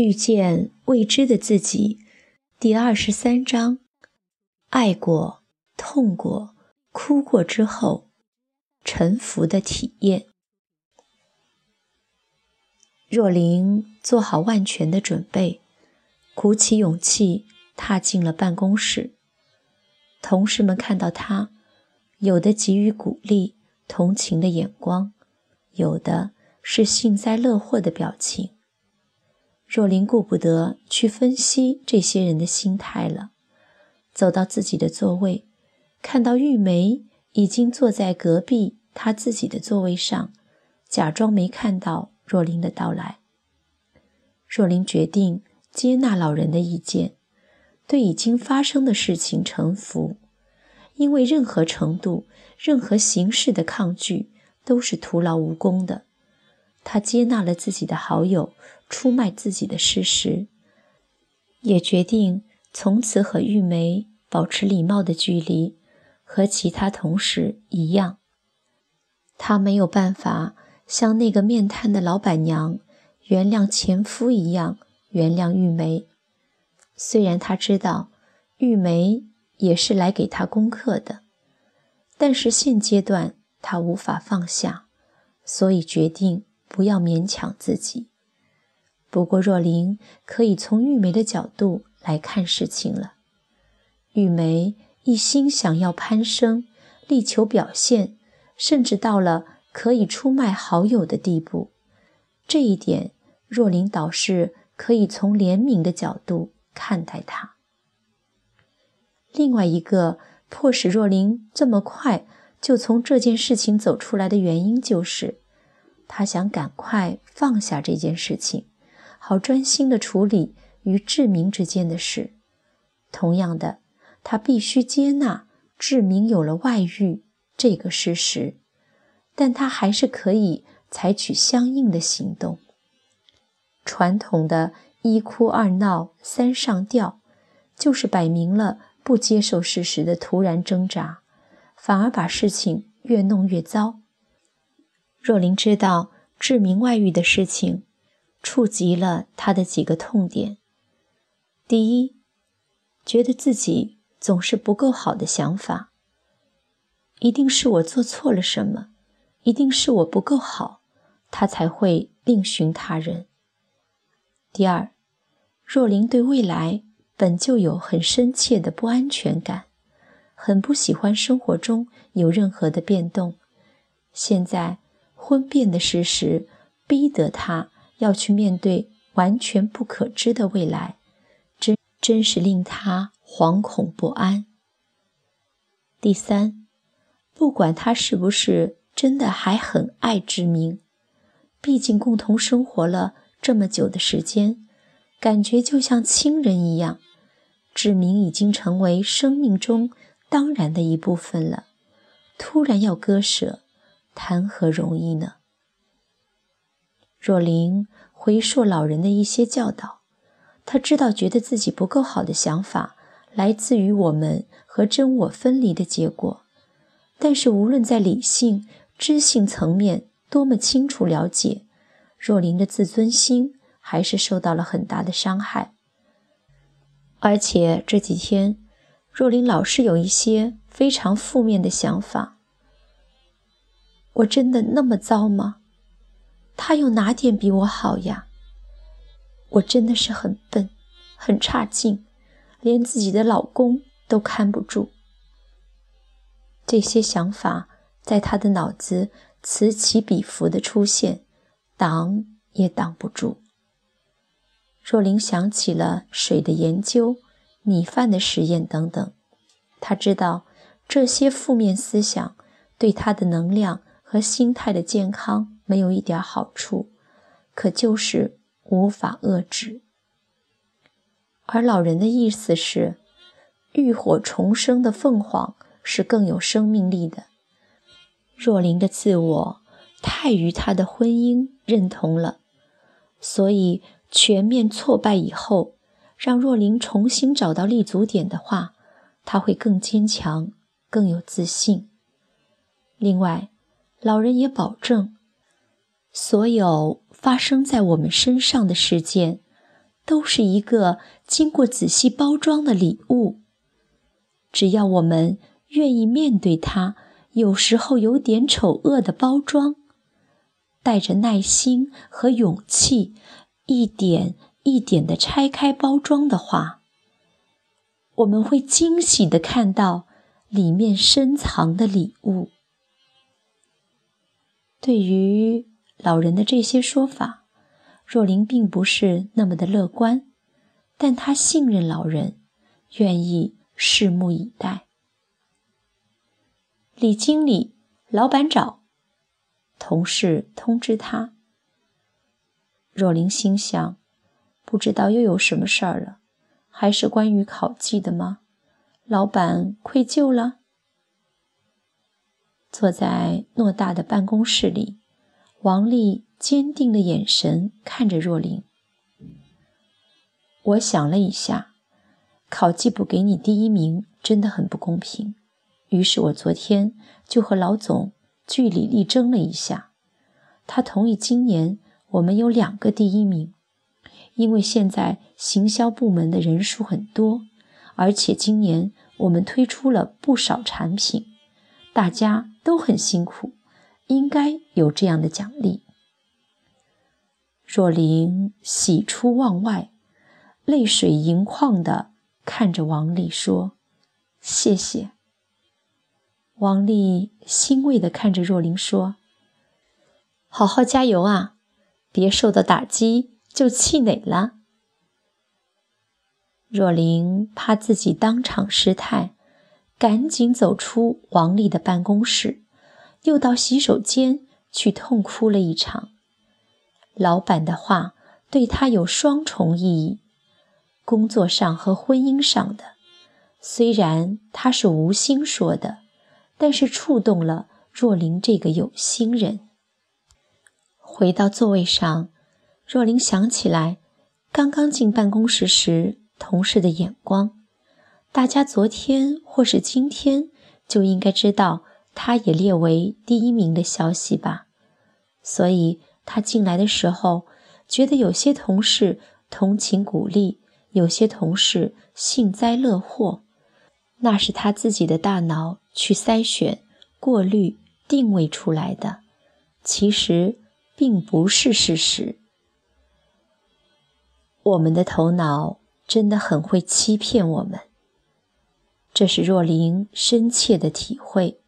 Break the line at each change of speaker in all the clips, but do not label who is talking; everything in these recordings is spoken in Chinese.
遇见未知的自己，第二十三章：爱过、痛过、哭过之后，臣服的体验。若琳做好万全的准备，鼓起勇气踏进了办公室。同事们看到她，有的给予鼓励、同情的眼光，有的是幸灾乐祸的表情。若琳顾不得去分析这些人的心态了，走到自己的座位，看到玉梅已经坐在隔壁她自己的座位上，假装没看到若琳的到来。若琳决定接纳老人的意见，对已经发生的事情臣服，因为任何程度、任何形式的抗拒都是徒劳无功的。他接纳了自己的好友出卖自己的事实，也决定从此和玉梅保持礼貌的距离，和其他同事一样。他没有办法像那个面瘫的老板娘原谅前夫一样原谅玉梅，虽然他知道玉梅也是来给他功课的，但是现阶段他无法放下，所以决定。不要勉强自己。不过若琳可以从玉梅的角度来看事情了。玉梅一心想要攀升，力求表现，甚至到了可以出卖好友的地步。这一点，若琳倒是可以从怜悯的角度看待她。另外一个迫使若琳这么快就从这件事情走出来的原因，就是。他想赶快放下这件事情，好专心的处理与志明之间的事。同样的，他必须接纳志明有了外遇这个事实，但他还是可以采取相应的行动。传统的一哭二闹三上吊，就是摆明了不接受事实的突然挣扎，反而把事情越弄越糟。若琳知道志明外遇的事情，触及了他的几个痛点。第一，觉得自己总是不够好的想法，一定是我做错了什么，一定是我不够好，他才会另寻他人。第二，若琳对未来本就有很深切的不安全感，很不喜欢生活中有任何的变动，现在。婚变的事实，逼得他要去面对完全不可知的未来，真真是令他惶恐不安。第三，不管他是不是真的还很爱志明，毕竟共同生活了这么久的时间，感觉就像亲人一样，志明已经成为生命中当然的一部分了，突然要割舍。谈何容易呢？若琳回溯老人的一些教导，他知道觉得自己不够好的想法来自于我们和真我分离的结果。但是无论在理性、知性层面多么清楚了解，若琳的自尊心还是受到了很大的伤害。而且这几天，若琳老是有一些非常负面的想法。我真的那么糟吗？他有哪点比我好呀？我真的是很笨，很差劲，连自己的老公都看不住。这些想法在他的脑子此起彼伏的出现，挡也挡不住。若琳想起了水的研究、米饭的实验等等，他知道这些负面思想对他的能量。和心态的健康没有一点好处，可就是无法遏制。而老人的意思是，浴火重生的凤凰是更有生命力的。若琳的自我太与他的婚姻认同了，所以全面挫败以后，让若琳重新找到立足点的话，他会更坚强，更有自信。另外。老人也保证，所有发生在我们身上的事件，都是一个经过仔细包装的礼物。只要我们愿意面对它，有时候有点丑恶的包装，带着耐心和勇气，一点一点的拆开包装的话，我们会惊喜的看到里面深藏的礼物。对于老人的这些说法，若琳并不是那么的乐观，但她信任老人，愿意拭目以待。李经理，老板找。同事通知他。若琳心想，不知道又有什么事儿了，还是关于考绩的吗？老板愧疚了。坐在偌大的办公室里，王丽坚定的眼神看着若琳。我想了一下，考绩不给你第一名，真的很不公平。于是我昨天就和老总据理力争了一下，他同意今年我们有两个第一名，因为现在行销部门的人数很多，而且今年我们推出了不少产品，大家。都很辛苦，应该有这样的奖励。若琳喜出望外，泪水盈眶的看着王丽说：“谢谢。”王丽欣慰的看着若琳说：“好好加油啊，别受到打击就气馁了。”若琳怕自己当场失态。赶紧走出王丽的办公室，又到洗手间去痛哭了一场。老板的话对他有双重意义：工作上和婚姻上的。虽然他是无心说的，但是触动了若琳这个有心人。回到座位上，若琳想起来刚刚进办公室时同事的眼光。大家昨天或是今天就应该知道他也列为第一名的消息吧？所以他进来的时候，觉得有些同事同情鼓励，有些同事幸灾乐祸，那是他自己的大脑去筛选、过滤、定位出来的，其实并不是事实。我们的头脑真的很会欺骗我们。这是若琳深切的体会。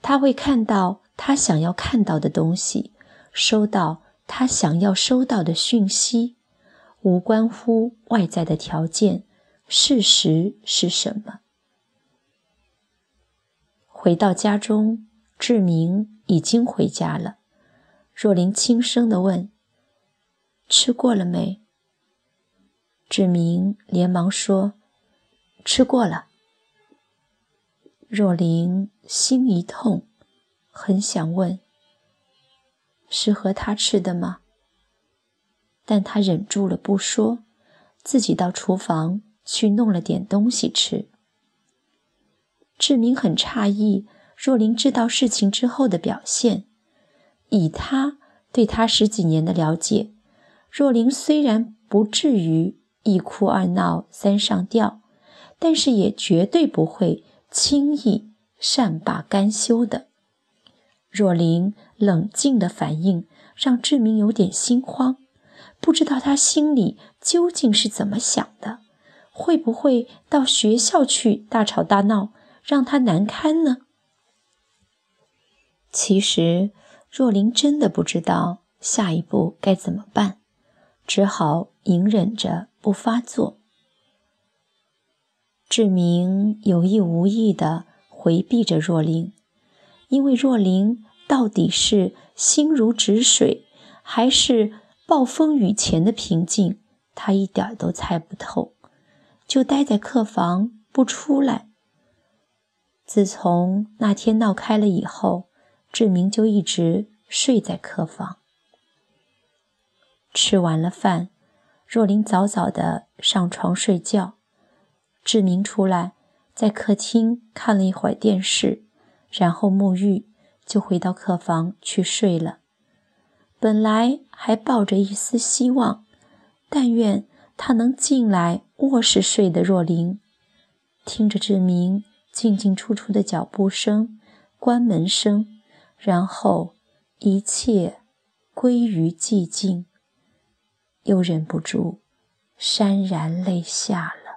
他会看到他想要看到的东西，收到他想要收到的讯息，无关乎外在的条件。事实是什么？回到家中，志明已经回家了。若琳轻声地问：“吃过了没？”志明连忙说：“吃过了。”若琳心一痛，很想问：“是和他吃的吗？”但他忍住了不说，自己到厨房去弄了点东西吃。志明很诧异若琳知道事情之后的表现，以他对他十几年的了解，若琳虽然不至于一哭二闹三上吊，但是也绝对不会。轻易善罢甘休的若琳冷静的反应让志明有点心慌，不知道他心里究竟是怎么想的，会不会到学校去大吵大闹，让他难堪呢？其实若琳真的不知道下一步该怎么办，只好隐忍着不发作。志明有意无意地回避着若琳，因为若琳到底是心如止水，还是暴风雨前的平静，他一点都猜不透，就待在客房不出来。自从那天闹开了以后，志明就一直睡在客房。吃完了饭，若琳早早地上床睡觉。志明出来，在客厅看了一会儿电视，然后沐浴，就回到客房去睡了。本来还抱着一丝希望，但愿他能进来卧室睡的若琳，听着志明进进出出的脚步声、关门声，然后一切归于寂静，又忍不住潸然泪下了。